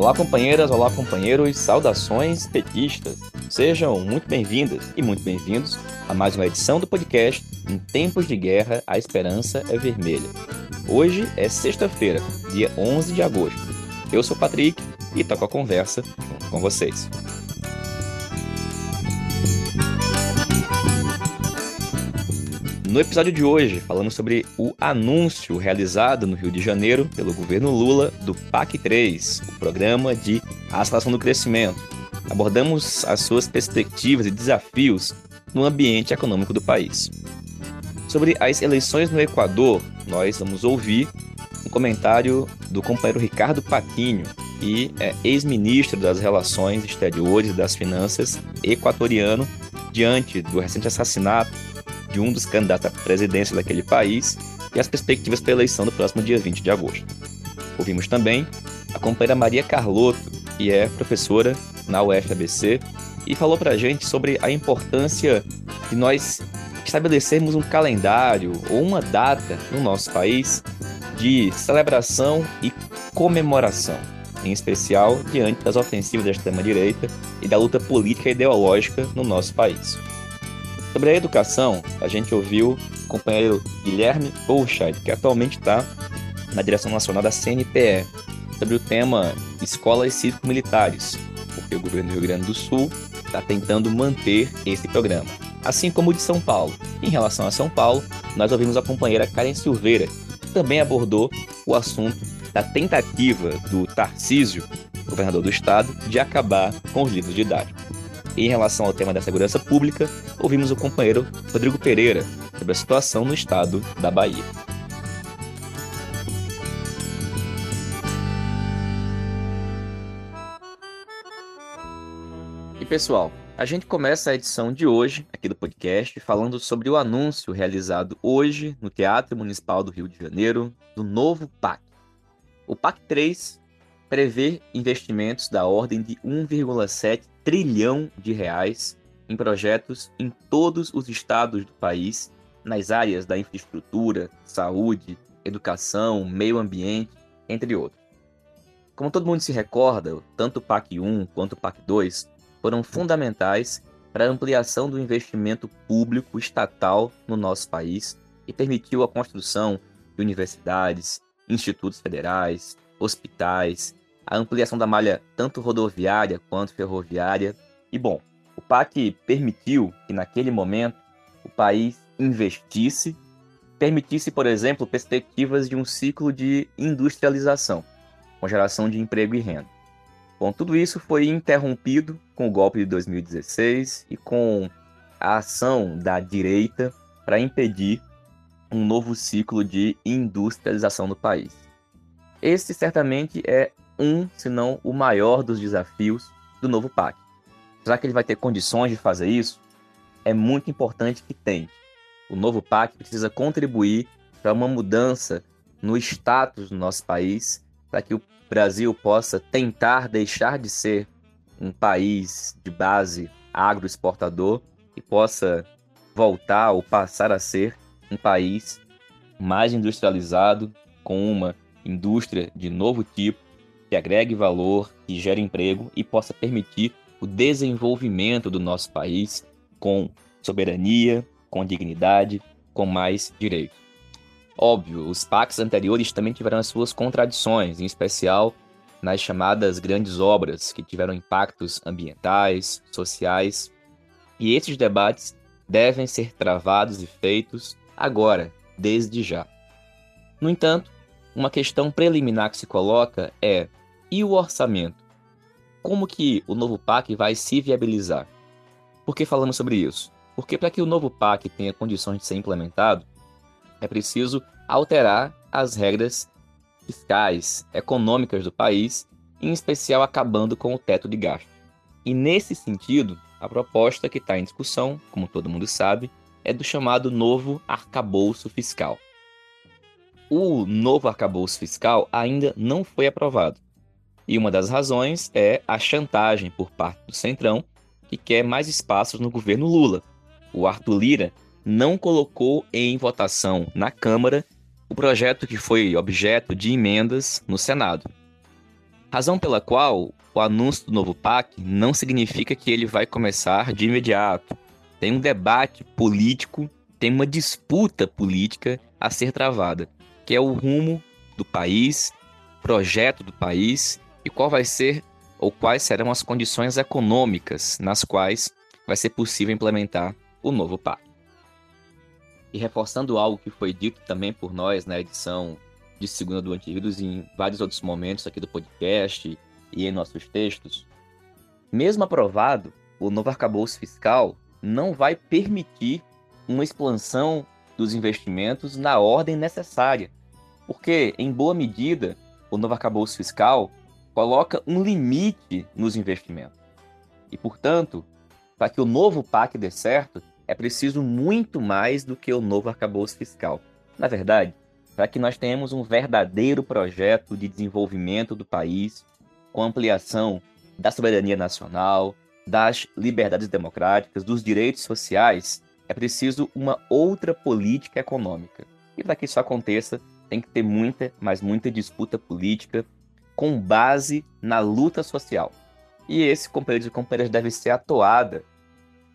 Olá, companheiras, olá, companheiros, saudações petistas. Sejam muito bem-vindas e muito bem-vindos a mais uma edição do podcast Em Tempos de Guerra, a Esperança é Vermelha. Hoje é sexta-feira, dia 11 de agosto. Eu sou o Patrick e toco a conversa junto com vocês. No episódio de hoje, falando sobre o anúncio realizado no Rio de Janeiro pelo governo Lula do PAC 3, o programa de aceleração do crescimento. Abordamos as suas perspectivas e desafios no ambiente econômico do país. Sobre as eleições no Equador, nós vamos ouvir um comentário do companheiro Ricardo Paquinho, e é ex-ministro das Relações Exteriores e das Finanças equatoriano, diante do recente assassinato de um dos candidatos à presidência daquele país e as perspectivas para a eleição do próximo dia 20 de agosto. Ouvimos também a companheira Maria Carlotto, que é professora na UFABC, e falou para a gente sobre a importância de nós estabelecermos um calendário ou uma data no nosso país de celebração e comemoração, em especial diante das ofensivas da extrema-direita e da luta política e ideológica no nosso país. Sobre a educação, a gente ouviu o companheiro Guilherme Bolscheid, que atualmente está na direção nacional da CNPE, sobre o tema escolas cívico-militares, porque o governo do Rio Grande do Sul está tentando manter esse programa, assim como o de São Paulo. Em relação a São Paulo, nós ouvimos a companheira Karen Silveira, que também abordou o assunto da tentativa do Tarcísio, governador do estado, de acabar com os livros didáticos. Em relação ao tema da segurança pública, ouvimos o companheiro Rodrigo Pereira sobre a situação no estado da Bahia. E pessoal, a gente começa a edição de hoje aqui do podcast falando sobre o anúncio realizado hoje no Teatro Municipal do Rio de Janeiro do novo PAC. O PAC 3 prevê investimentos da ordem de 1,7 trilhão de reais em projetos em todos os estados do país, nas áreas da infraestrutura, saúde, educação, meio ambiente, entre outros. Como todo mundo se recorda, tanto o PAC 1 quanto o PAC 2 foram fundamentais para a ampliação do investimento público estatal no nosso país e permitiu a construção de universidades, institutos federais, hospitais, a ampliação da malha tanto rodoviária quanto ferroviária. E bom, o PAC permitiu que naquele momento o país investisse, permitisse, por exemplo, perspectivas de um ciclo de industrialização, com geração de emprego e renda. Bom, tudo isso foi interrompido com o golpe de 2016 e com a ação da direita para impedir um novo ciclo de industrialização no país. Esse certamente é um, se não o maior dos desafios do novo PAC. Será que ele vai ter condições de fazer isso? É muito importante que tente. O novo PAC precisa contribuir para uma mudança no status do nosso país, para que o Brasil possa tentar deixar de ser um país de base agroexportador e possa voltar ou passar a ser um país mais industrializado, com uma indústria de novo tipo, que agregue valor, que gere emprego e possa permitir o desenvolvimento do nosso país com soberania, com dignidade, com mais direitos. Óbvio, os pactos anteriores também tiveram as suas contradições, em especial nas chamadas grandes obras, que tiveram impactos ambientais, sociais, e esses debates devem ser travados e feitos agora, desde já. No entanto, uma questão preliminar que se coloca é e o orçamento? Como que o novo PAC vai se viabilizar? Por que falamos sobre isso? Porque para que o novo PAC tenha condições de ser implementado, é preciso alterar as regras fiscais, econômicas do país, em especial acabando com o teto de gasto. E nesse sentido, a proposta que está em discussão, como todo mundo sabe, é do chamado novo arcabouço fiscal. O novo arcabouço fiscal ainda não foi aprovado, e uma das razões é a chantagem por parte do Centrão, que quer mais espaços no governo Lula. O Arthur Lira não colocou em votação na Câmara o projeto que foi objeto de emendas no Senado. Razão pela qual o anúncio do novo PAC não significa que ele vai começar de imediato. Tem um debate político, tem uma disputa política a ser travada, que é o rumo do país, projeto do país e qual vai ser ou quais serão as condições econômicas nas quais vai ser possível implementar o novo PAC. E reforçando algo que foi dito também por nós na edição de segunda do Antivírus e em vários outros momentos aqui do podcast e em nossos textos, mesmo aprovado, o novo arcabouço fiscal não vai permitir uma expansão dos investimentos na ordem necessária, porque, em boa medida, o novo arcabouço fiscal coloca um limite nos investimentos. E, portanto, para que o novo PAC dê certo, é preciso muito mais do que o novo arcabouço fiscal. Na verdade, para que nós tenhamos um verdadeiro projeto de desenvolvimento do país, com ampliação da soberania nacional, das liberdades democráticas, dos direitos sociais, é preciso uma outra política econômica. E para que isso aconteça, tem que ter muita, mas muita disputa política com base na luta social. E esse, companheiros e companheiras, deve ser atuada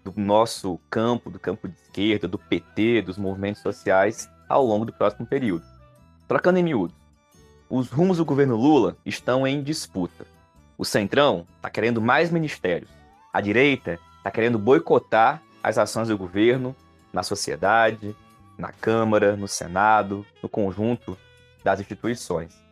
do nosso campo, do campo de esquerda, do PT, dos movimentos sociais, ao longo do próximo período. Trocando em miúdos, os rumos do governo Lula estão em disputa. O Centrão está querendo mais ministérios. A direita está querendo boicotar as ações do governo na sociedade, na Câmara, no Senado, no conjunto das instituições.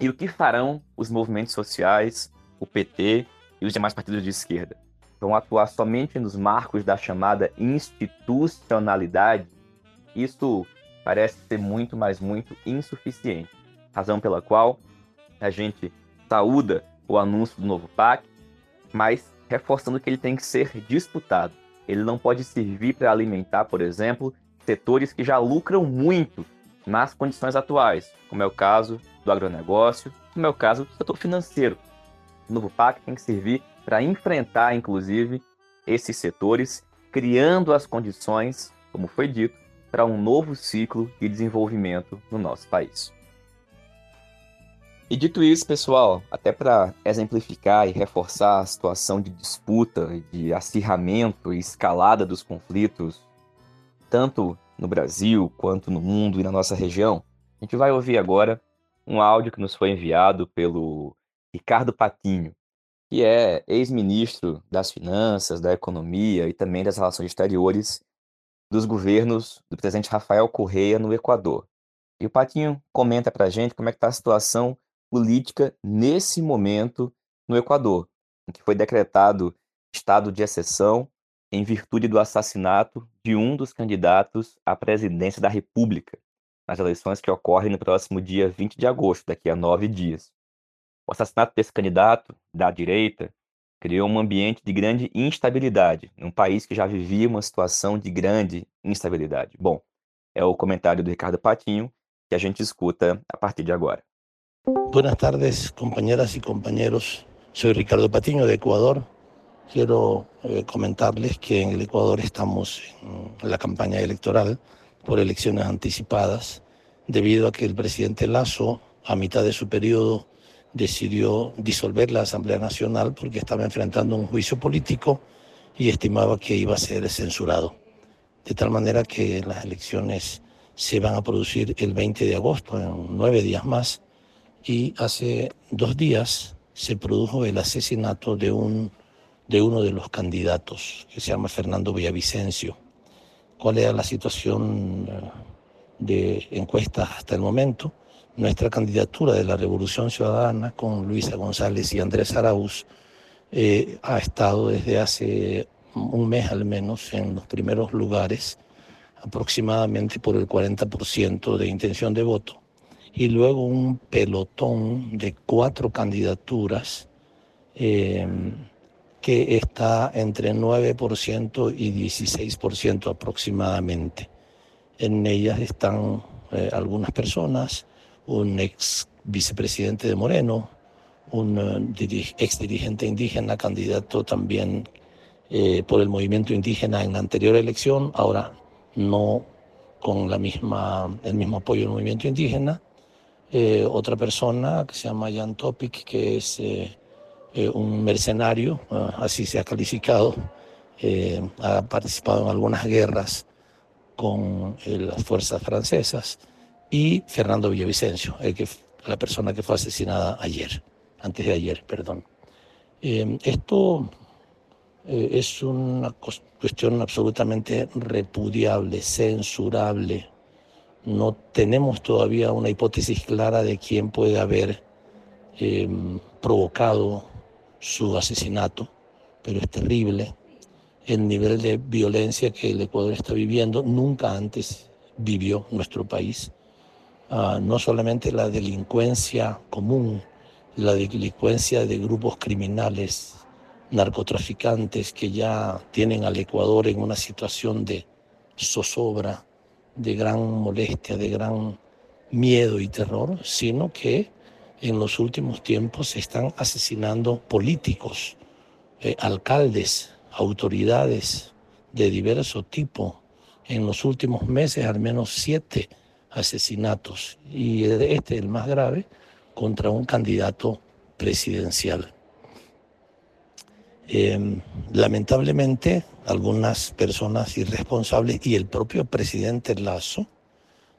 E o que farão os movimentos sociais, o PT e os demais partidos de esquerda? Vão atuar somente nos marcos da chamada institucionalidade? Isso parece ser muito, mas muito insuficiente. Razão pela qual a gente saúda o anúncio do novo PAC, mas reforçando que ele tem que ser disputado. Ele não pode servir para alimentar, por exemplo, setores que já lucram muito nas condições atuais, como é o caso do agronegócio, como é o caso do setor financeiro. O novo PAC tem que servir para enfrentar, inclusive, esses setores, criando as condições, como foi dito, para um novo ciclo de desenvolvimento no nosso país. E dito isso, pessoal, até para exemplificar e reforçar a situação de disputa, de acirramento e escalada dos conflitos, tanto no Brasil quanto no mundo e na nossa região, a gente vai ouvir agora um áudio que nos foi enviado pelo Ricardo Patinho, que é ex-ministro das Finanças, da Economia e também das Relações Exteriores dos governos do presidente Rafael Correia no Equador. E o Patinho comenta para a gente como é que está a situação política nesse momento no Equador, em que foi decretado estado de exceção em virtude do assassinato de um dos candidatos à presidência da República, nas eleições que ocorrem no próximo dia 20 de agosto, daqui a nove dias. O assassinato desse candidato, da direita, criou um ambiente de grande instabilidade, num país que já vivia uma situação de grande instabilidade. Bom, é o comentário do Ricardo Patinho que a gente escuta a partir de agora. Buenas tardes, compañeras y compañeros. Soy Ricardo Patiño de Ecuador. Quiero eh, comentarles que en el Ecuador estamos en la campaña electoral por elecciones anticipadas, debido a que el presidente Lazo, a mitad de su periodo, decidió disolver la Asamblea Nacional porque estaba enfrentando un juicio político y estimaba que iba a ser censurado. De tal manera que las elecciones se van a producir el 20 de agosto, en nueve días más, y hace dos días se produjo el asesinato de, un, de uno de los candidatos, que se llama Fernando Villavicencio. ¿Cuál era la situación eh, de encuestas hasta el momento? Nuestra candidatura de la Revolución Ciudadana con Luisa González y Andrés Arauz eh, ha estado desde hace un mes al menos en los primeros lugares, aproximadamente por el 40% de intención de voto y luego un pelotón de cuatro candidaturas em, que está entre 9% y 16% aproximadamente. En ellas están eh, algunas personas, un ex vicepresidente de Moreno, un uh, ex dirigente indígena, candidato también eh, por el movimiento indígena en la anterior elección, ahora no con la misma, el mismo apoyo del movimiento indígena, eh, otra persona que se llama Jan Topic, que es eh, eh, un mercenario, ah, así se ha calificado, ha participado en algunas guerras con las fuerzas francesas, y Fernando Villavicencio, el que, la persona que fue asesinada ayer, antes de ayer, perdón. esto es una cuestión absolutamente repudiable, censurable, no tenemos todavía una hipótesis clara de quién puede haber em, provocado su asesinato, pero es terrible el nivel de violencia que el Ecuador está viviendo. Nunca antes vivió nuestro país. Ah, no solamente la delincuencia común, la delincuencia de grupos criminales, narcotraficantes que ya tienen al Ecuador en una situación de zozobra, de gran molestia, de gran miedo y terror, sino que en los últimos tiempos se están asesinando políticos, eh, alcaldes, autoridades de diverso tipo. En los últimos meses al menos siete asesinatos y este el más grave contra un candidato presidencial. Em, lamentablemente, algunas personas irresponsables y el propio presidente Lazo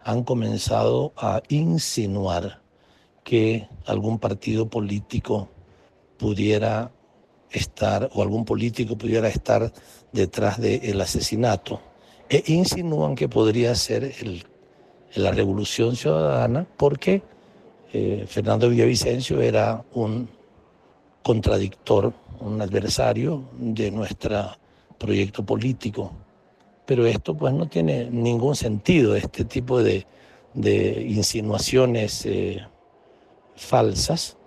han comenzado a insinuar que algún partido político pudiera estar o algún político pudiera estar detrás del asesinato e insinúan que podría ser la revolución ciudadana porque eh, Fernando Villavicencio era un contradictor, un adversario de nuestro proyecto político. Pero esto pues no tiene ningún sentido, este tipo de, insinuaciones eh, falsas,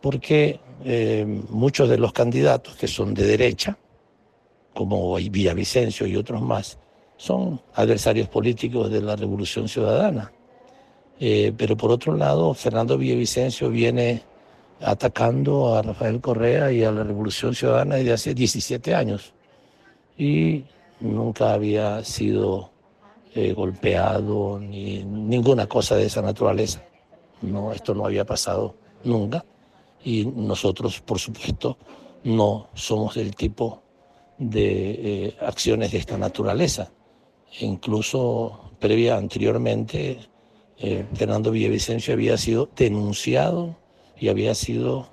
porque eh, muchos de los candidatos que son de derecha, como Villavicencio y otros más, son adversarios políticos de la Revolución Ciudadana. Eh, pero por otro lado, Fernando Villavicencio viene atacando a Rafael Correa y a la Revolución Ciudadana desde hace 17 años y nunca había sido eh, golpeado ni ninguna cosa de esa naturaleza. No, esto no había pasado nunca y nosotros, por supuesto, no somos del tipo de eh, acciones de esta naturaleza. incluso previa anteriormente, eh, Fernando Villavicencio había sido denunciado y había sido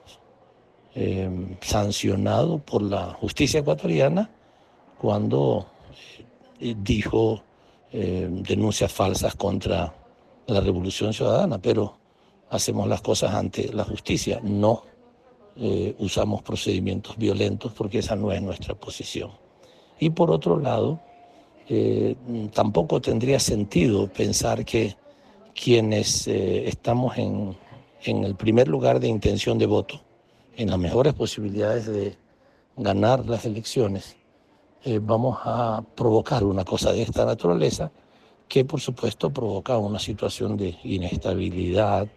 eh, sancionado por la justicia ecuatoriana cuando dijo denuncias falsas contra la revolución ciudadana, pero hacemos las cosas ante la justicia, no usamos procedimientos violentos porque esa no es nuestra posición. Y por otro lado, tampoco tendría sentido pensar que quienes estamos en en el primer lugar de intención de voto, en las mejores posibilidades de ganar las elecciones, eh, vamos a provocar una cosa de esta naturaleza que por supuesto provoca una situación de inestabilidad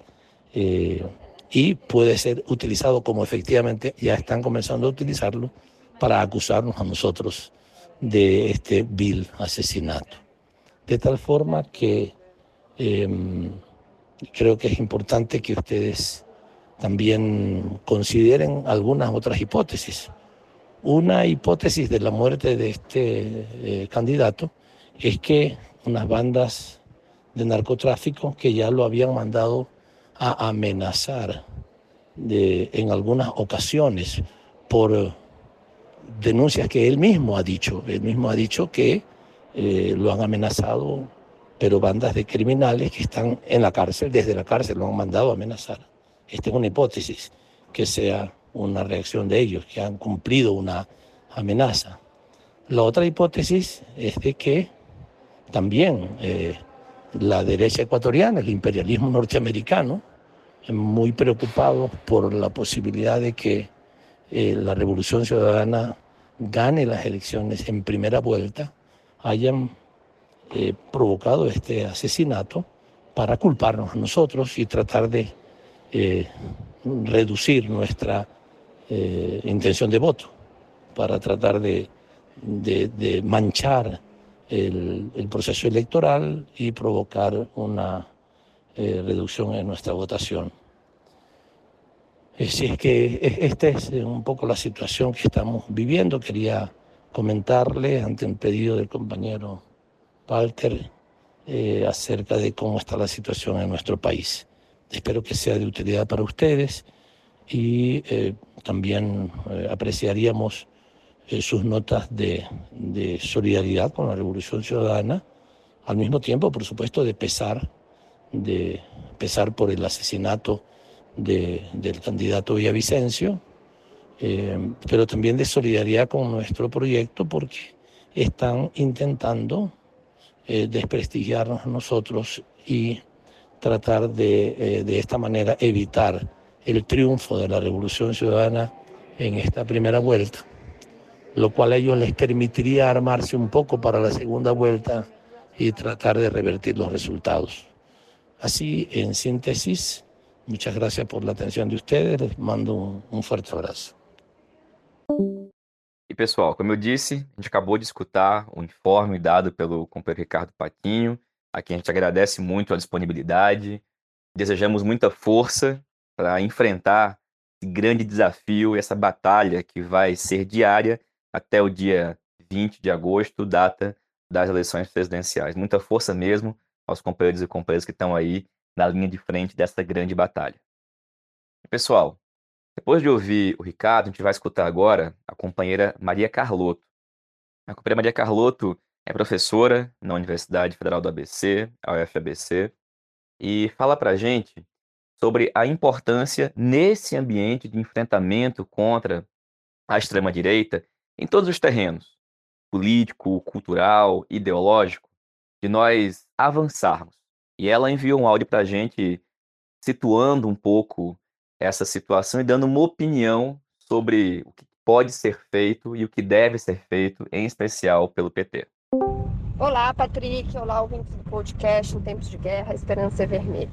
eh, y puede ser utilizado como efectivamente ya están comenzando a utilizarlo para acusarnos a nosotros de este vil asesinato. De tal forma que em, creo que es importante que ustedes también consideren algunas otras hipótesis. Una hipótesis de la muerte de este eh, candidato es que unas bandas de narcotráfico que ya lo habían mandado a amenazar en algunas ocasiones por denuncias que él mismo ha dicho. Él mismo ha dicho que eh, lo han amenazado pero bandas de criminales que están en la cárcel, desde la cárcel lo han mandado a amenazar. Esta es una hipótesis, que sea una reacción de ellos, que han cumplido una amenaza. La otra hipótesis es de que también eh, la derecha ecuatoriana, el imperialismo norteamericano, muy preocupado por la posibilidad de que eh, la revolución ciudadana gane las elecciones en primera vuelta, hayan eh, provocado este asesinato para culparnos a nosotros y tratar de eh, reducir nuestra intención de voto, para tratar de, manchar el, proceso electoral y provocar una eh, reducción en nuestra votación. Si es que esta es un poco la situación que estamos viviendo. Quería comentarle ante un pedido del compañero Palter eh, acerca de cómo está la situación en nuestro país. Espero que sea de utilidad para ustedes y eh, también eh, apreciaríamos sus notas de, de, solidaridad con la Revolución Ciudadana, al mismo tiempo, por supuesto, de pesar, de pesar por el asesinato de, del candidato Villavicencio, eh, pero también de solidaridad con nuestro proyecto porque están intentando eh, desprestigiarnos a nosotros y tratar de, eh, de esta manera evitar el triunfo de la Revolución Ciudadana en esta primera vuelta, lo cual a ellos les permitiría armarse un poco para la segunda vuelta y tratar de revertir los resultados. Así, en síntesis, muchas gracias por la atención de ustedes, les mando un fuerte abrazo. E pessoal, como eu disse, a gente acabou de escutar o informe dado pelo companheiro Ricardo Patinho, a quem a gente agradece muito a disponibilidade, desejamos muita força para enfrentar esse grande desafio, essa batalha que vai ser diária até o dia 20 de agosto, data das eleições presidenciais. Muita força mesmo aos companheiros e companheiras que estão aí na linha de frente dessa grande batalha. Pessoal, depois de ouvir o Ricardo, a gente vai escutar agora a companheira Maria Carlotto. A companheira Maria Carlotto é professora na Universidade Federal do ABC, a UFABC, e fala para gente sobre a importância nesse ambiente de enfrentamento contra a extrema-direita em todos os terrenos, político, cultural, ideológico, de nós avançarmos. E ela enviou um áudio para a gente situando um pouco essa situação e dando uma opinião sobre o que pode ser feito e o que deve ser feito, em especial pelo PT. Olá, Patrick. Olá, ouvintes do podcast Em Tempos de Guerra, Esperança é Vermelha.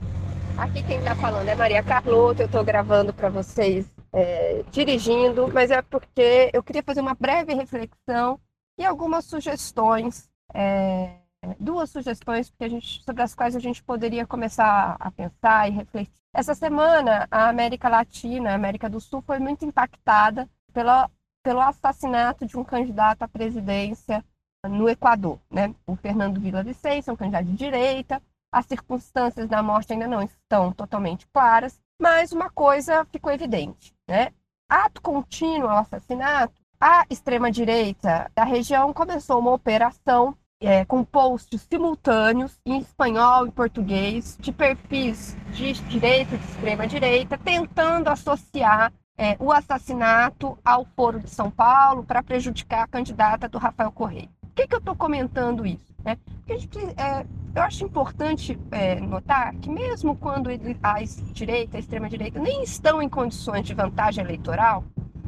Aqui quem está falando é Maria Carlota. Eu estou gravando para vocês é, dirigindo, mas é porque eu queria fazer uma breve reflexão e algumas sugestões é, duas sugestões gente, sobre as quais a gente poderia começar a pensar e refletir. Essa semana, a América Latina, a América do Sul, foi muito impactada pela, pelo assassinato de um candidato à presidência no Equador. Né? O Fernando Villavicencio, um candidato de direita. As circunstâncias da morte ainda não estão totalmente claras, mas uma coisa ficou evidente. Né? Ato contínuo ao assassinato, a extrema-direita da região começou uma operação é, com posts simultâneos em espanhol e português de perfis de direita e de extrema direita, tentando associar é, o assassinato ao Foro de São Paulo para prejudicar a candidata do Rafael Correia. Por que, que eu estou comentando isso? Né? Porque a gente, é, eu acho importante é, notar que mesmo quando a direita, a extrema direita, nem estão em condições de vantagem eleitoral,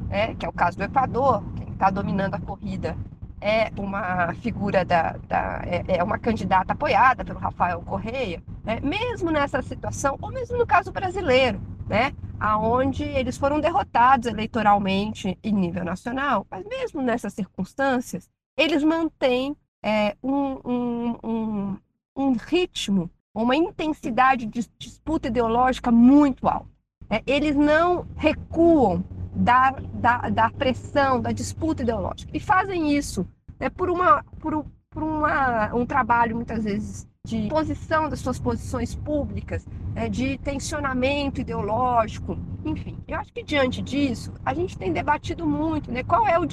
né, que é o caso do Equador, quem está dominando a corrida é uma figura da, da é, é, uma candidata apoiada pelo Rafael Correia, né? mesmo nessa situação, ou mesmo no caso brasileiro, né? aonde eles foram derrotados eleitoralmente em nível nacional, mas mesmo nessas circunstâncias, eles mantêm é, um, um, um, um ritmo, uma intensidade de disputa ideológica muito alta. Né? Eles não recuam da, da, da pressão, da disputa ideológica. E fazem isso é por, uma, por, por uma, um trabalho, muitas vezes, de posição das suas posições públicas, é, de tensionamento ideológico, enfim. Eu acho que diante disso, a gente tem debatido muito né, qual é o,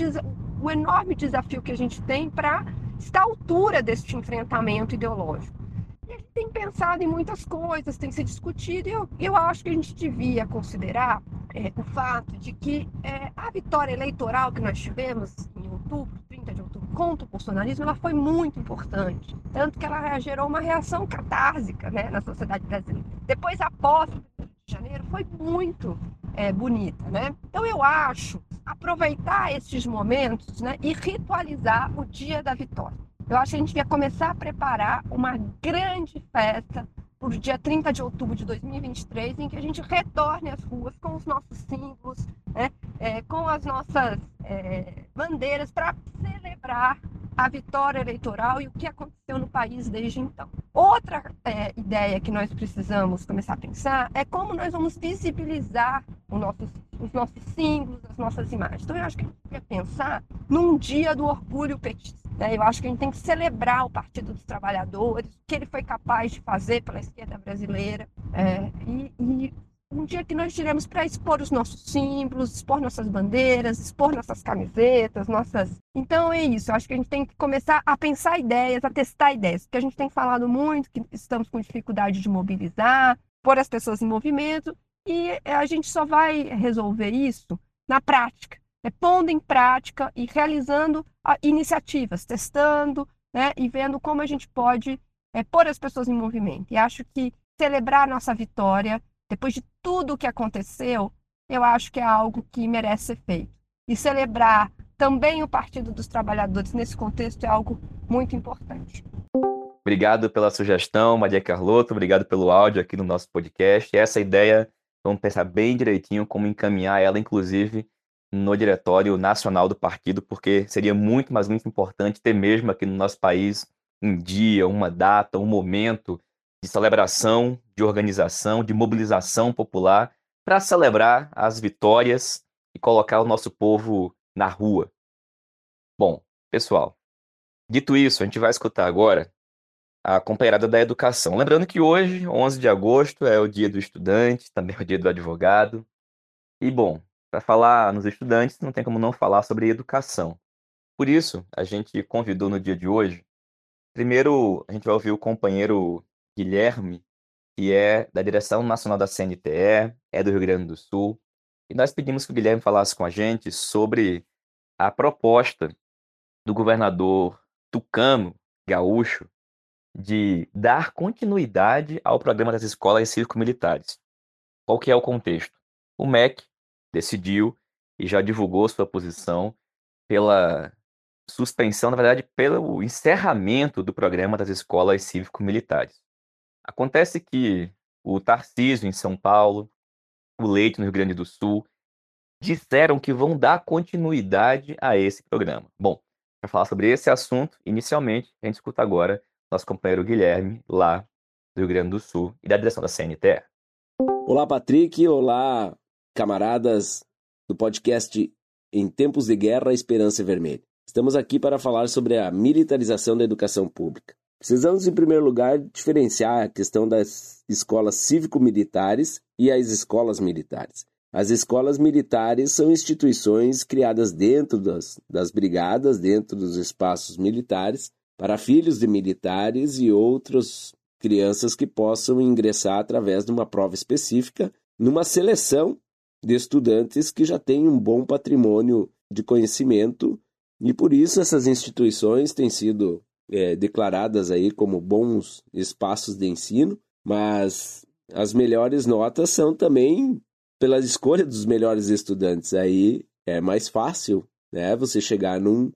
o enorme desafio que a gente tem para estar à altura deste enfrentamento ideológico. Tem pensado em muitas coisas, tem se discutido, e eu, eu acho que a gente devia considerar é, o fato de que é, a vitória eleitoral que nós tivemos em outubro 30 de outubro contra o bolsonarismo, ela foi muito importante. Tanto que ela gerou uma reação catársica né, na sociedade brasileira. Depois, a posse de janeiro foi muito é, bonita. Né? Então, eu acho aproveitar esses momentos né, e ritualizar o dia da vitória. Eu acho que a gente devia começar a preparar uma grande festa para o dia 30 de outubro de 2023, em que a gente retorne às ruas com os nossos símbolos, né, é, com as nossas é, bandeiras, para celebrar a vitória eleitoral e o que aconteceu no país desde então. Outra é, ideia que nós precisamos começar a pensar é como nós vamos visibilizar nosso, os nossos símbolos, as nossas imagens. Então, eu acho que a gente que pensar num dia do orgulho petista. Né? Eu acho que a gente tem que celebrar o Partido dos Trabalhadores, o que ele foi capaz de fazer pela esquerda brasileira, é, e, e um dia que nós tiremos para expor os nossos símbolos, expor nossas bandeiras, expor nossas camisetas, nossas. Então é isso. Eu acho que a gente tem que começar a pensar ideias, a testar ideias, porque a gente tem falado muito que estamos com dificuldade de mobilizar, pôr as pessoas em movimento, e a gente só vai resolver isso na prática, é pondo em prática e realizando iniciativas, testando, né, e vendo como a gente pode é, pôr as pessoas em movimento. E acho que celebrar nossa vitória depois de tudo o que aconteceu, eu acho que é algo que merece ser feito. E celebrar também o Partido dos Trabalhadores nesse contexto é algo muito importante. Obrigado pela sugestão, Maria Carlota. Obrigado pelo áudio aqui no nosso podcast. Essa ideia, vamos pensar bem direitinho como encaminhar ela, inclusive, no Diretório Nacional do Partido, porque seria muito, mas muito importante ter mesmo aqui no nosso país um dia, uma data, um momento de celebração, de organização, de mobilização popular para celebrar as vitórias e colocar o nosso povo na rua. Bom, pessoal, dito isso, a gente vai escutar agora a companheirada da educação. Lembrando que hoje, 11 de agosto, é o dia do estudante, também é o dia do advogado. E, bom, para falar nos estudantes, não tem como não falar sobre educação. Por isso, a gente convidou no dia de hoje. Primeiro, a gente vai ouvir o companheiro Guilherme, que é da direção nacional da CNTE, é do Rio Grande do Sul, e nós pedimos que o Guilherme falasse com a gente sobre a proposta do governador tucano gaúcho de dar continuidade ao programa das escolas cívico-militares. Qual que é o contexto? O MEC decidiu e já divulgou sua posição pela suspensão, na verdade, pelo encerramento do programa das escolas cívico-militares. Acontece que o Tarcísio em São Paulo, o Leite no Rio Grande do Sul, disseram que vão dar continuidade a esse programa. Bom, para falar sobre esse assunto, inicialmente, a gente escuta agora nosso companheiro Guilherme, lá do Rio Grande do Sul, e da direção da CNTE. Olá, Patrick. Olá, camaradas do podcast Em Tempos de Guerra, Esperança Vermelha. Estamos aqui para falar sobre a militarização da educação pública. Precisamos, em primeiro lugar, diferenciar a questão das escolas cívico-militares e as escolas militares. As escolas militares são instituições criadas dentro das, das brigadas, dentro dos espaços militares, para filhos de militares e outras crianças que possam ingressar através de uma prova específica, numa seleção de estudantes que já têm um bom patrimônio de conhecimento, e por isso essas instituições têm sido é, declaradas aí como bons espaços de ensino, mas as melhores notas são também pela escolha dos melhores estudantes. Aí é mais fácil né, você chegar num,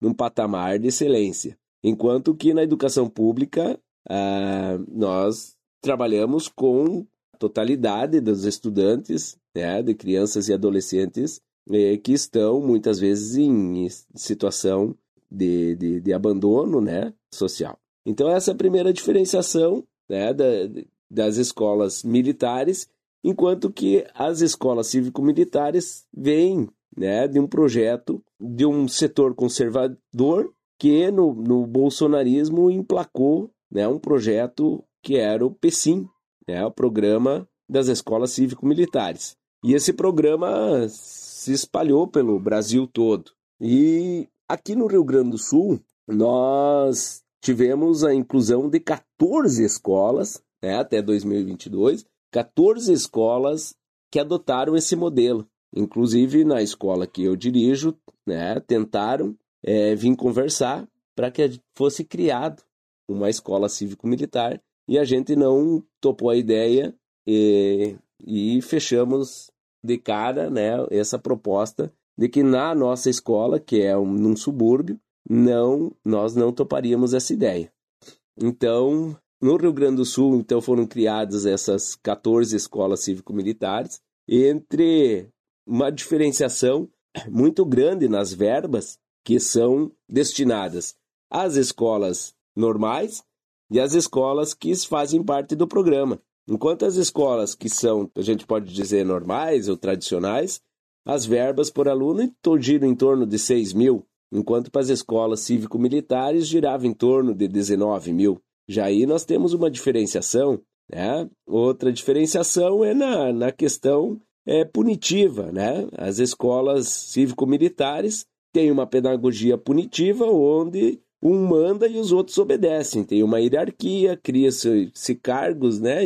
num patamar de excelência. Enquanto que na educação pública ah, nós trabalhamos com a totalidade dos estudantes, né, de crianças e adolescentes eh, que estão muitas vezes em situação de, de, de abandono né, social. Então, essa é a primeira diferenciação né, da, das escolas militares, enquanto que as escolas cívico-militares vêm né, de um projeto de um setor conservador que no, no bolsonarismo emplacou né, um projeto que era o PECIM, né, o Programa das Escolas Cívico-Militares. E esse programa se espalhou pelo Brasil todo. E Aqui no Rio Grande do Sul, nós tivemos a inclusão de 14 escolas, né, até 2022, 14 escolas que adotaram esse modelo. Inclusive, na escola que eu dirijo, né, tentaram é, vir conversar para que fosse criado uma escola cívico-militar e a gente não topou a ideia e, e fechamos de cara né, essa proposta de que na nossa escola, que é um, num subúrbio, não nós não toparíamos essa ideia. Então, no Rio Grande do Sul, então foram criadas essas 14 escolas cívico-militares, entre uma diferenciação muito grande nas verbas que são destinadas às escolas normais e as escolas que fazem parte do programa. Enquanto as escolas que são, a gente pode dizer, normais ou tradicionais, as verbas por aluno giram em torno de 6 mil, enquanto para as escolas cívico-militares girava em torno de 19 mil. Já aí nós temos uma diferenciação. Né? Outra diferenciação é na, na questão é, punitiva. Né? As escolas cívico-militares têm uma pedagogia punitiva onde um manda e os outros obedecem. Tem uma hierarquia, cria-se cargos né,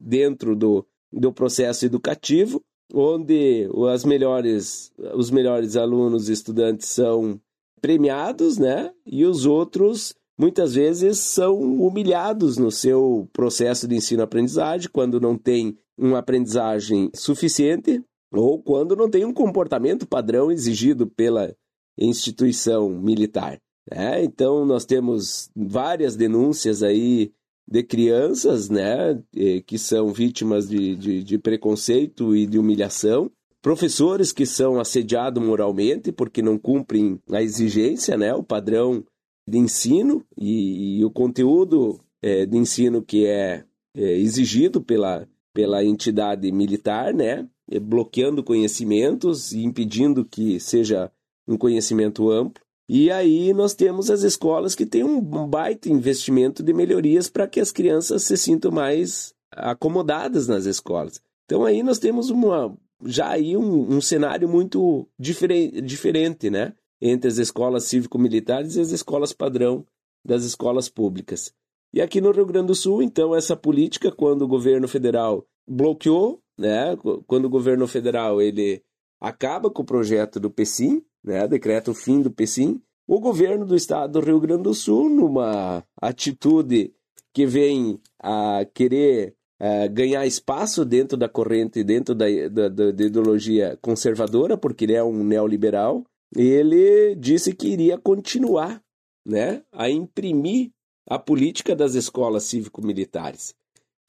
dentro do, do processo educativo, onde as melhores, os melhores alunos e estudantes são premiados, né? E os outros muitas vezes são humilhados no seu processo de ensino-aprendizagem quando não tem uma aprendizagem suficiente ou quando não tem um comportamento padrão exigido pela instituição militar. Né? Então, nós temos várias denúncias aí de crianças né, que são vítimas de, de, de preconceito e de humilhação, professores que são assediados moralmente porque não cumprem a exigência, né, o padrão de ensino e, e o conteúdo é, de ensino que é, é, exigido pela, pela entidade militar, né, bloqueando conhecimentos e impedindo que seja um conhecimento amplo. E aí nós temos as escolas que têm um baita investimento de melhorias para que as crianças se sintam mais acomodadas nas escolas. Então aí nós temos uma já aí um, um cenário muito diferente, diferente, né? Entre as escolas cívico-militares e as escolas padrão das escolas públicas. E aqui no Rio Grande do Sul, então, essa política, quando o governo federal bloqueou, né? Quando o governo federal ele acaba com o projeto do PECIM, né, decreta o fim do PECIM, o governo do estado do Rio Grande do Sul, numa atitude que vem a querer a ganhar espaço dentro da corrente, dentro da, da, da, ideologia conservadora, porque ele é um neoliberal, ele disse que iria continuar né, a imprimir a política das escolas cívico-militares.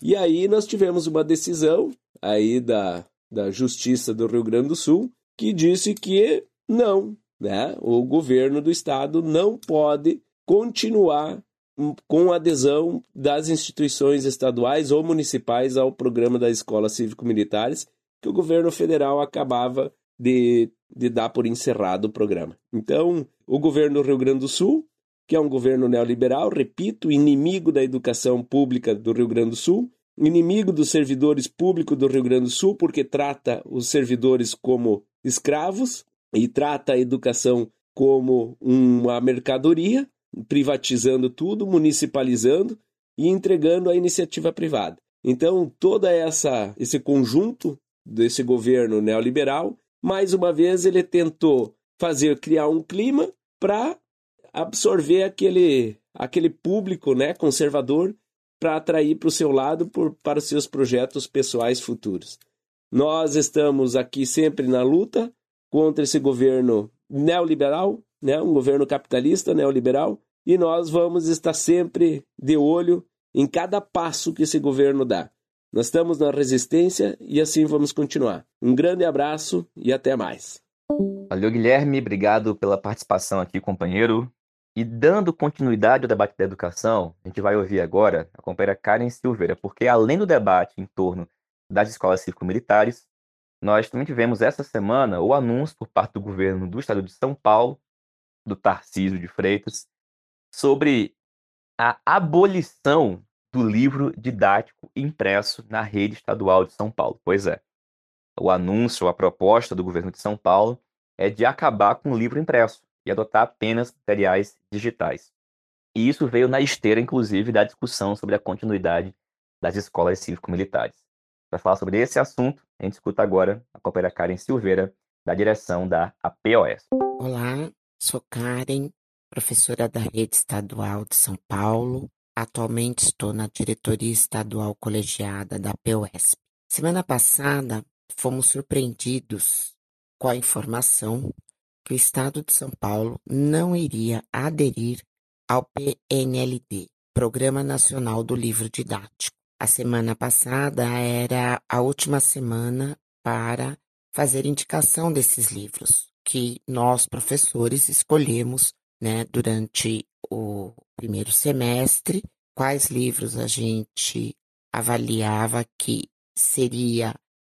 E aí nós tivemos uma decisão aí da, da Justiça do Rio Grande do Sul que disse que não, né? O governo do estado não pode continuar com adesão das instituições estaduais ou municipais ao programa da Escola Cívico-Militares, que o governo federal acabava de, de dar por encerrado o programa. Então, o governo do Rio Grande do Sul, que é um governo neoliberal, repito, inimigo da educação pública do Rio Grande do Sul, inimigo dos servidores públicos do Rio Grande do Sul, porque trata os servidores como escravos, e trata a educação como uma mercadoria, privatizando tudo, municipalizando e entregando à iniciativa privada. Então, toda essa esse conjunto desse governo neoliberal, mais uma vez ele tentou fazer criar um clima para absorver aquele aquele público, né, conservador para atrair para o seu lado por, para os seus projetos pessoais futuros. Nós estamos aqui sempre na luta contra esse governo neoliberal, né, um governo capitalista neoliberal, e nós vamos estar sempre de olho em cada passo que esse governo dá. Nós estamos na resistência e assim vamos continuar. Um grande abraço e até mais. Valeu, Guilherme. Obrigado pela participação aqui, companheiro. E dando continuidade ao debate da educação, a gente vai ouvir agora a companheira Karen Silveira, porque além do debate em torno das escolas cívico-militares, nós também tivemos essa semana o anúncio por parte do governo do estado de São Paulo, do Tarcísio de Freitas, sobre a abolição do livro didático impresso na rede estadual de São Paulo. Pois é, o anúncio, a proposta do governo de São Paulo é de acabar com o livro impresso e adotar apenas materiais digitais. E isso veio na esteira, inclusive, da discussão sobre a continuidade das escolas cívico-militares. Para falar sobre esse assunto, a gente escuta agora a companheira Karen Silveira, da direção da APOS. Olá, sou Karen, professora da Rede Estadual de São Paulo. Atualmente estou na diretoria estadual colegiada da APOS. Semana passada, fomos surpreendidos com a informação que o Estado de São Paulo não iria aderir ao PNLD, Programa Nacional do Livro Didático. A semana passada era a última semana para fazer indicação desses livros que nós professores escolhemos, né, durante o primeiro semestre quais livros a gente avaliava que seria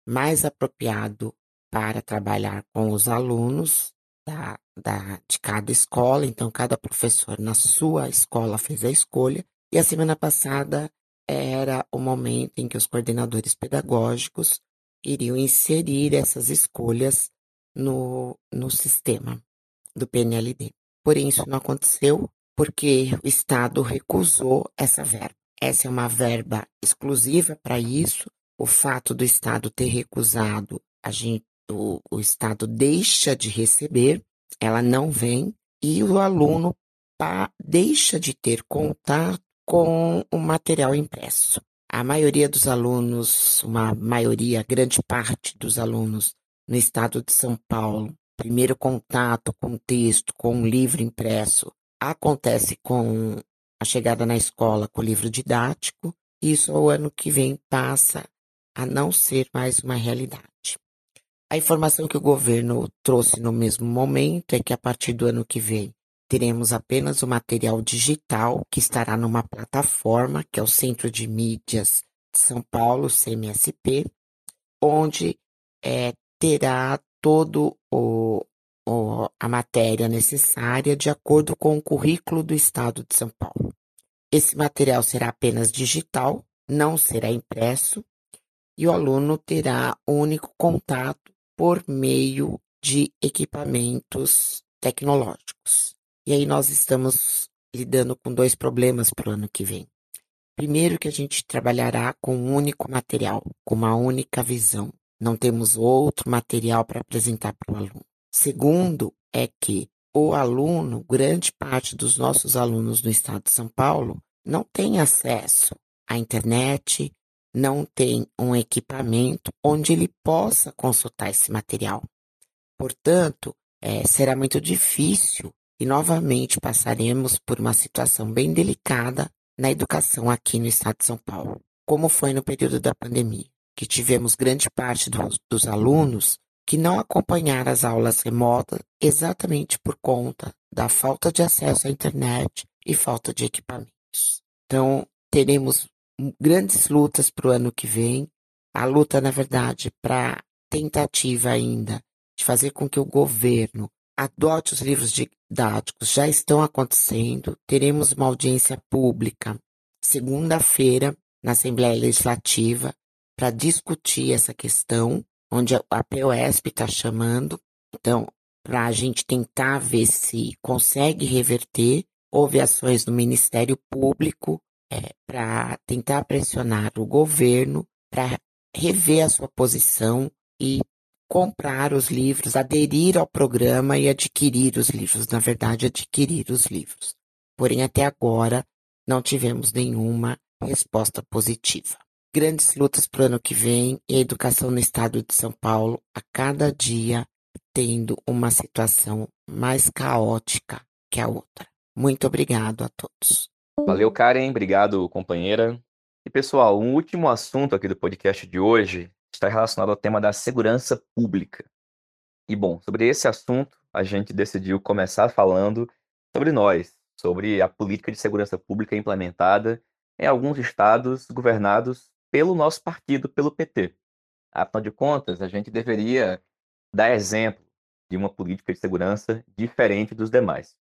mais apropriado para trabalhar com os alunos da, da, de cada escola. Então, cada professor na sua escola fez a escolha. E a semana passada era o momento em que os coordenadores pedagógicos iriam inserir essas escolhas no, no sistema do PNLD. Porém, isso não aconteceu porque o Estado recusou essa verba. Essa é uma verba exclusiva para isso. O fato do Estado ter recusado, a gente, o, o Estado deixa de receber, ela não vem, e o aluno deixa de ter contato com o material impresso. A maioria dos alunos, uma maioria, grande parte dos alunos no estado de São Paulo, primeiro contato com o texto, com o livro impresso, acontece com a chegada na escola com o livro didático, isso ao ano que vem passa a não ser mais uma realidade. A informação que o governo trouxe no mesmo momento é que a partir do ano que vem teremos apenas o material digital que estará numa plataforma, que é o Centro de Mídias de São Paulo, CMSP, onde é, terá todo o, o, a matéria necessária de acordo com o currículo do Estado de São Paulo. Esse material será apenas digital, não será impresso, e o aluno terá único contato por meio de equipamentos tecnológicos. E aí nós estamos lidando com dois problemas para o ano que vem. Primeiro que a gente trabalhará com um único material, com uma única visão. Não temos outro material para apresentar para o aluno. Segundo é que o aluno, grande parte dos nossos alunos no estado de São Paulo, não tem acesso à internet, não tem um equipamento onde ele possa consultar esse material. Portanto, é, será muito difícil e novamente passaremos por uma situação bem delicada na educação aqui no estado de São Paulo, como foi no período da pandemia, que tivemos grande parte dos, dos alunos que não acompanharam as aulas remotas exatamente por conta da falta de acesso à internet e falta de equipamentos. Então, teremos grandes lutas para o ano que vem. A luta, na verdade, para tentativa ainda de fazer com que o governo adote os livros didáticos já estão acontecendo. Teremos uma audiência pública segunda-feira na Assembleia Legislativa para discutir essa questão, onde a POSP está chamando. Então, para a gente tentar ver se consegue reverter. Houve ações do Ministério Público é, para tentar pressionar o governo para rever a sua posição e comprar os livros, aderir ao programa e adquirir os livros, na verdade, adquirir os livros. Porém, até agora, não tivemos nenhuma resposta positiva. Grandes lutas para o ano que vem e a educação no estado de São Paulo, a cada dia, tendo uma situação mais caótica que a outra. Muito obrigado a todos. Valeu, Karen. Obrigado, companheira. E, pessoal, um último assunto aqui do podcast de hoje está relacionado ao tema da segurança pública. E bom, sobre esse assunto, a gente decidiu começar falando sobre nós, sobre a política de segurança pública implementada em alguns estados governados pelo nosso partido, pelo PT. Afinal de contas, a gente deveria dar exemplo de uma política de segurança diferente dos demais.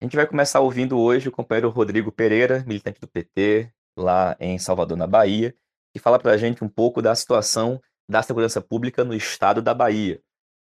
A gente vai começar ouvindo hoje o companheiro Rodrigo Pereira, militante do PT, lá em Salvador, na Bahia, e fala para a gente um pouco da situação da segurança pública no estado da Bahia,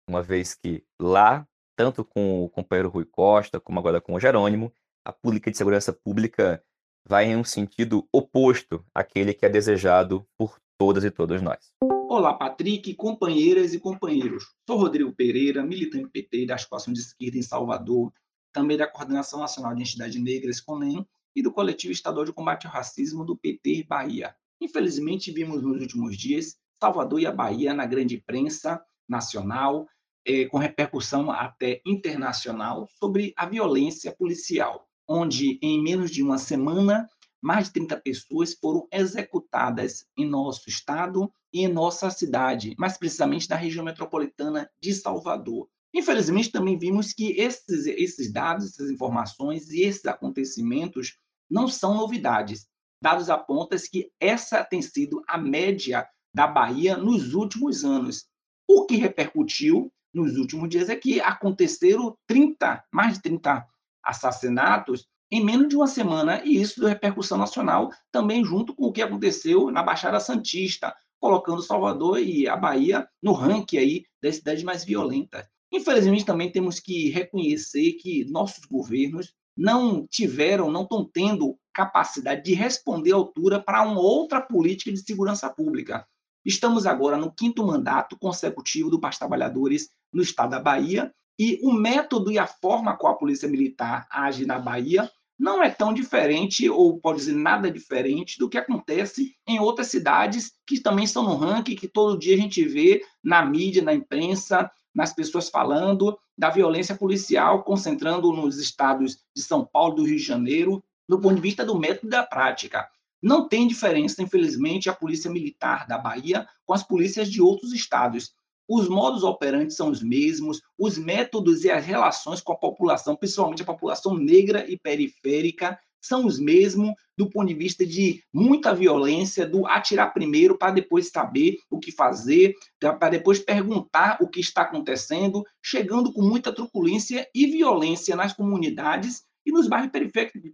uma vez que lá, tanto com o companheiro Rui Costa, como agora com o Jerônimo, a política de segurança pública vai em um sentido oposto àquele que é desejado por todas e todos nós. Olá, Patrick, companheiras e companheiros. Sou Rodrigo Pereira, militante PT da Associação de Esquerda em Salvador, também da Coordenação Nacional de Entidades Negras, CONEM, e do Coletivo Estadual de Combate ao Racismo do PT Bahia. Infelizmente, vimos nos últimos dias Salvador e a Bahia na grande imprensa nacional, eh, com repercussão até internacional, sobre a violência policial, onde em menos de uma semana mais de 30 pessoas foram executadas em nosso estado e em nossa cidade, mais precisamente na região metropolitana de Salvador. Infelizmente, também vimos que esses, esses dados, essas informações e esses acontecimentos não são novidades. Dados apontam que essa tem sido a média da Bahia nos últimos anos. O que repercutiu nos últimos dias é que aconteceram 30, mais de 30 assassinatos em menos de uma semana, e isso deu repercussão nacional, também junto com o que aconteceu na Baixada Santista, colocando Salvador e a Bahia no ranking aí das cidades mais violentas. Infelizmente, também temos que reconhecer que nossos governos não tiveram, não estão tendo capacidade de responder à altura para uma outra política de segurança pública. Estamos agora no quinto mandato consecutivo do Paz Trabalhadores no estado da Bahia e o método e a forma como a Polícia Militar age na Bahia não é tão diferente, ou pode dizer nada diferente, do que acontece em outras cidades que também estão no ranking, que todo dia a gente vê na mídia, na imprensa, nas pessoas falando da violência policial, concentrando nos estados de São Paulo, do Rio de Janeiro, do ponto de vista do método da prática. Não tem diferença, infelizmente, a polícia militar da Bahia com as polícias de outros estados. Os modos operantes são os mesmos, os métodos e as relações com a população, principalmente a população negra e periférica, são os mesmos do ponto de vista de muita violência, do atirar primeiro para depois saber o que fazer, para depois perguntar o que está acontecendo, chegando com muita truculência e violência nas comunidades e nos bairros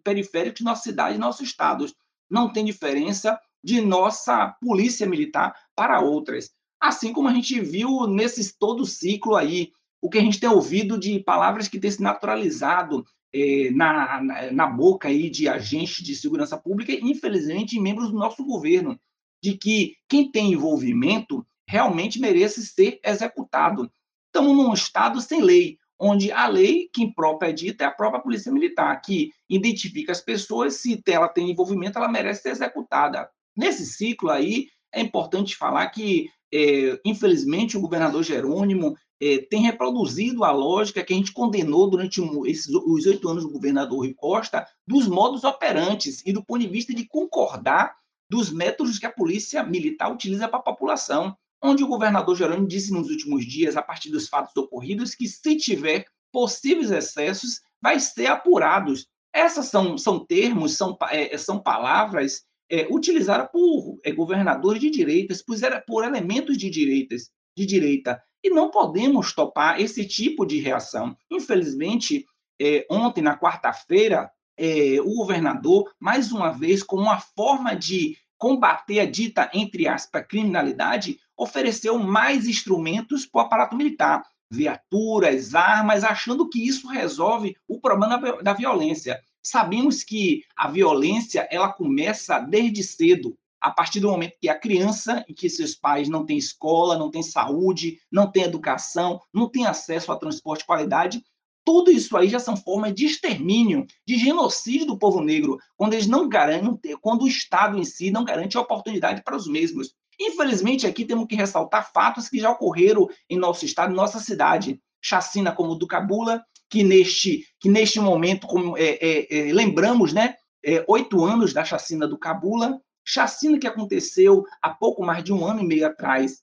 periféricos de nossa cidade e nossos estados. Não tem diferença de nossa polícia militar para outras. Assim como a gente viu nesse todo ciclo aí, o que a gente tem ouvido de palavras que têm se naturalizado é, na, na, na, boca aí de agentes de segurança pública, infelizmente, membros do nosso governo, de que quem tem envolvimento realmente merece ser executado. Estamos num Estado sem lei, onde a lei, quem própria é dita, é a própria Polícia Militar, que identifica as pessoas, se ela tem envolvimento, ela merece ser executada. Nesse ciclo aí, é importante falar que, é, infelizmente, o governador Jerônimo é, tem reproduzido a lógica que a gente condenou durante esses, os oito anos do governador Rui Costa, dos modos operantes e do ponto de vista de concordar dos métodos que a polícia militar utiliza para a população, onde o governador Jerônimo disse nos últimos dias, a partir dos fatos ocorridos, que se tiver possíveis excessos, vai ser apurados. Essas são, são termos, são, é, são palavras é, utilizadas por é, governadores de direitas, por, por elementos de direitas, de direita. E não podemos topar esse tipo de reação. Infelizmente, é, ontem, na quarta-feira, é, o governador, mais uma vez, como uma forma de combater a dita, entre aspas, criminalidade, ofereceu mais instrumentos para o aparato militar, viaturas, armas, achando que isso resolve o problema da, violência. Sabemos que a violência ela começa desde cedo a partir do momento que a criança e que seus pais não têm escola, não têm saúde, não têm educação, não têm acesso a transporte de qualidade, tudo isso aí já são formas de extermínio, de genocídio do povo negro, quando eles não garantem, quando o Estado em si não garante oportunidade para os mesmos. Infelizmente, aqui temos que ressaltar fatos que já ocorreram em nosso estado, em nossa cidade. Chacina como o do Cabula, que neste, que neste momento, como, é, é, é, lembramos, né, é, oito anos da chacina do Cabula, chacina que aconteceu há pouco mais de um ano e meio atrás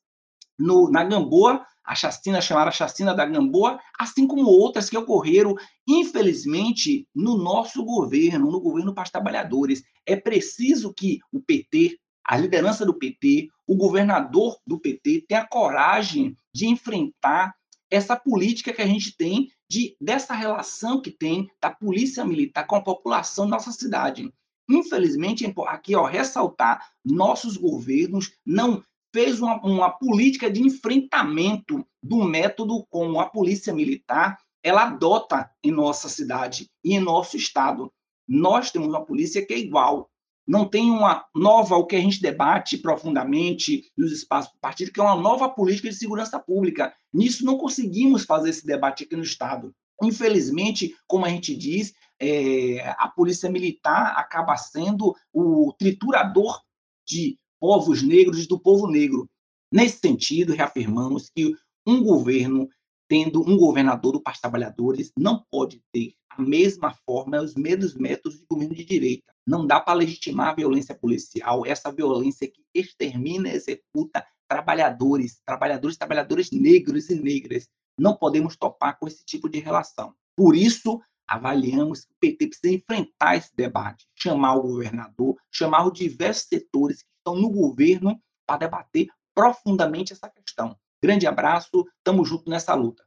no, na Gamboa, a chacina chamada Chacina da Gamboa, assim como outras que ocorreram, infelizmente, no nosso governo, no governo para os trabalhadores. É preciso que o PT, a liderança do PT, o governador do PT tenha coragem de enfrentar essa política que a gente tem de dessa relação que tem da polícia militar com a população da nossa cidade. Infelizmente, aqui, ó, ressaltar, nossos governos não fez uma, uma política de enfrentamento do método como a polícia militar ela adota em nossa cidade e em nosso estado. Nós temos uma polícia que é igual. Não tem uma nova, o que a gente debate profundamente nos espaços do partido, que é uma nova política de segurança pública. Nisso não conseguimos fazer esse debate aqui no Estado. Infelizmente, como a gente diz, é, a polícia militar acaba sendo o triturador de povos negros do povo negro. Nesse sentido, reafirmamos que um governo, tendo um governador do Partido Trabalhadores, não pode ter a mesma forma, os mesmos métodos de governo de direita. Não dá para legitimar a violência policial, essa violência que extermina e executa trabalhadores, trabalhadores, trabalhadores negros e negras. Não podemos topar com esse tipo de relação. Por isso, avaliamos que o PT precisa enfrentar esse debate, chamar o governador, chamar os diversos setores que estão no governo para debater profundamente essa questão. Grande abraço, estamos juntos nessa luta.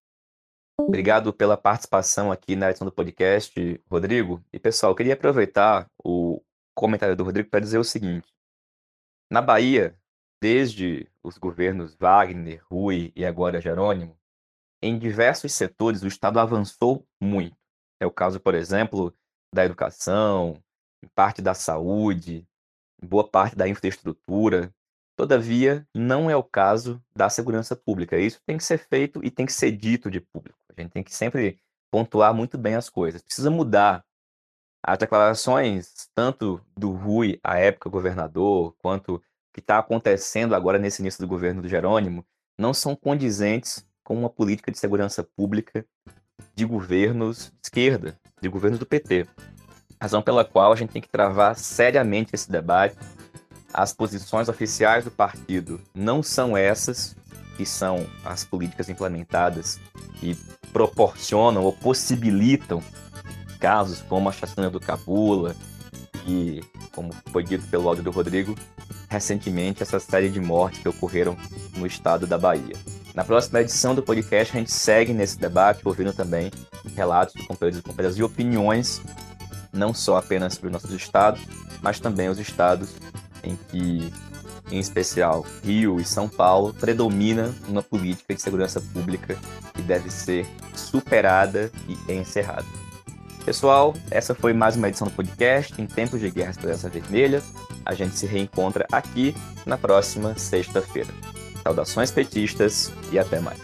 Obrigado pela participação aqui na edição do podcast, Rodrigo. E pessoal, eu queria aproveitar o comentário do Rodrigo para dizer o seguinte: na Bahia, desde os governos Wagner, Rui e agora Jerônimo, em diversos setores o Estado avançou muito. É o caso, por exemplo, da educação, em parte da saúde, boa parte da infraestrutura. Todavia, não é o caso da segurança pública. Isso tem que ser feito e tem que ser dito de público. A gente tem que sempre pontuar muito bem as coisas. Precisa mudar. As declarações, tanto do Rui, à época governador, quanto que está acontecendo agora nesse início do governo do Jerônimo, não são condizentes com uma política de segurança pública de governos de esquerda, de governos do PT. Razão pela qual a gente tem que travar seriamente esse debate. As posições oficiais do partido não são essas, que são as políticas implementadas que proporcionam ou possibilitam casos como a chacina do Cabula e, como foi dito pelo áudio do Rodrigo, recentemente essa série de mortes que ocorreram no estado da Bahia. Na próxima edição do podcast, a gente segue nesse debate, ouvindo também relatos de companheiros e companheiras e opiniões, não só apenas os nossos estados, mas também os estados em que, em especial Rio e São Paulo, predomina uma política de segurança pública que deve ser superada e encerrada. Pessoal, essa foi mais uma edição do podcast em Tempos de Guerra Esperança Vermelha. A gente se reencontra aqui na próxima sexta-feira. Saudações petistas e até mais.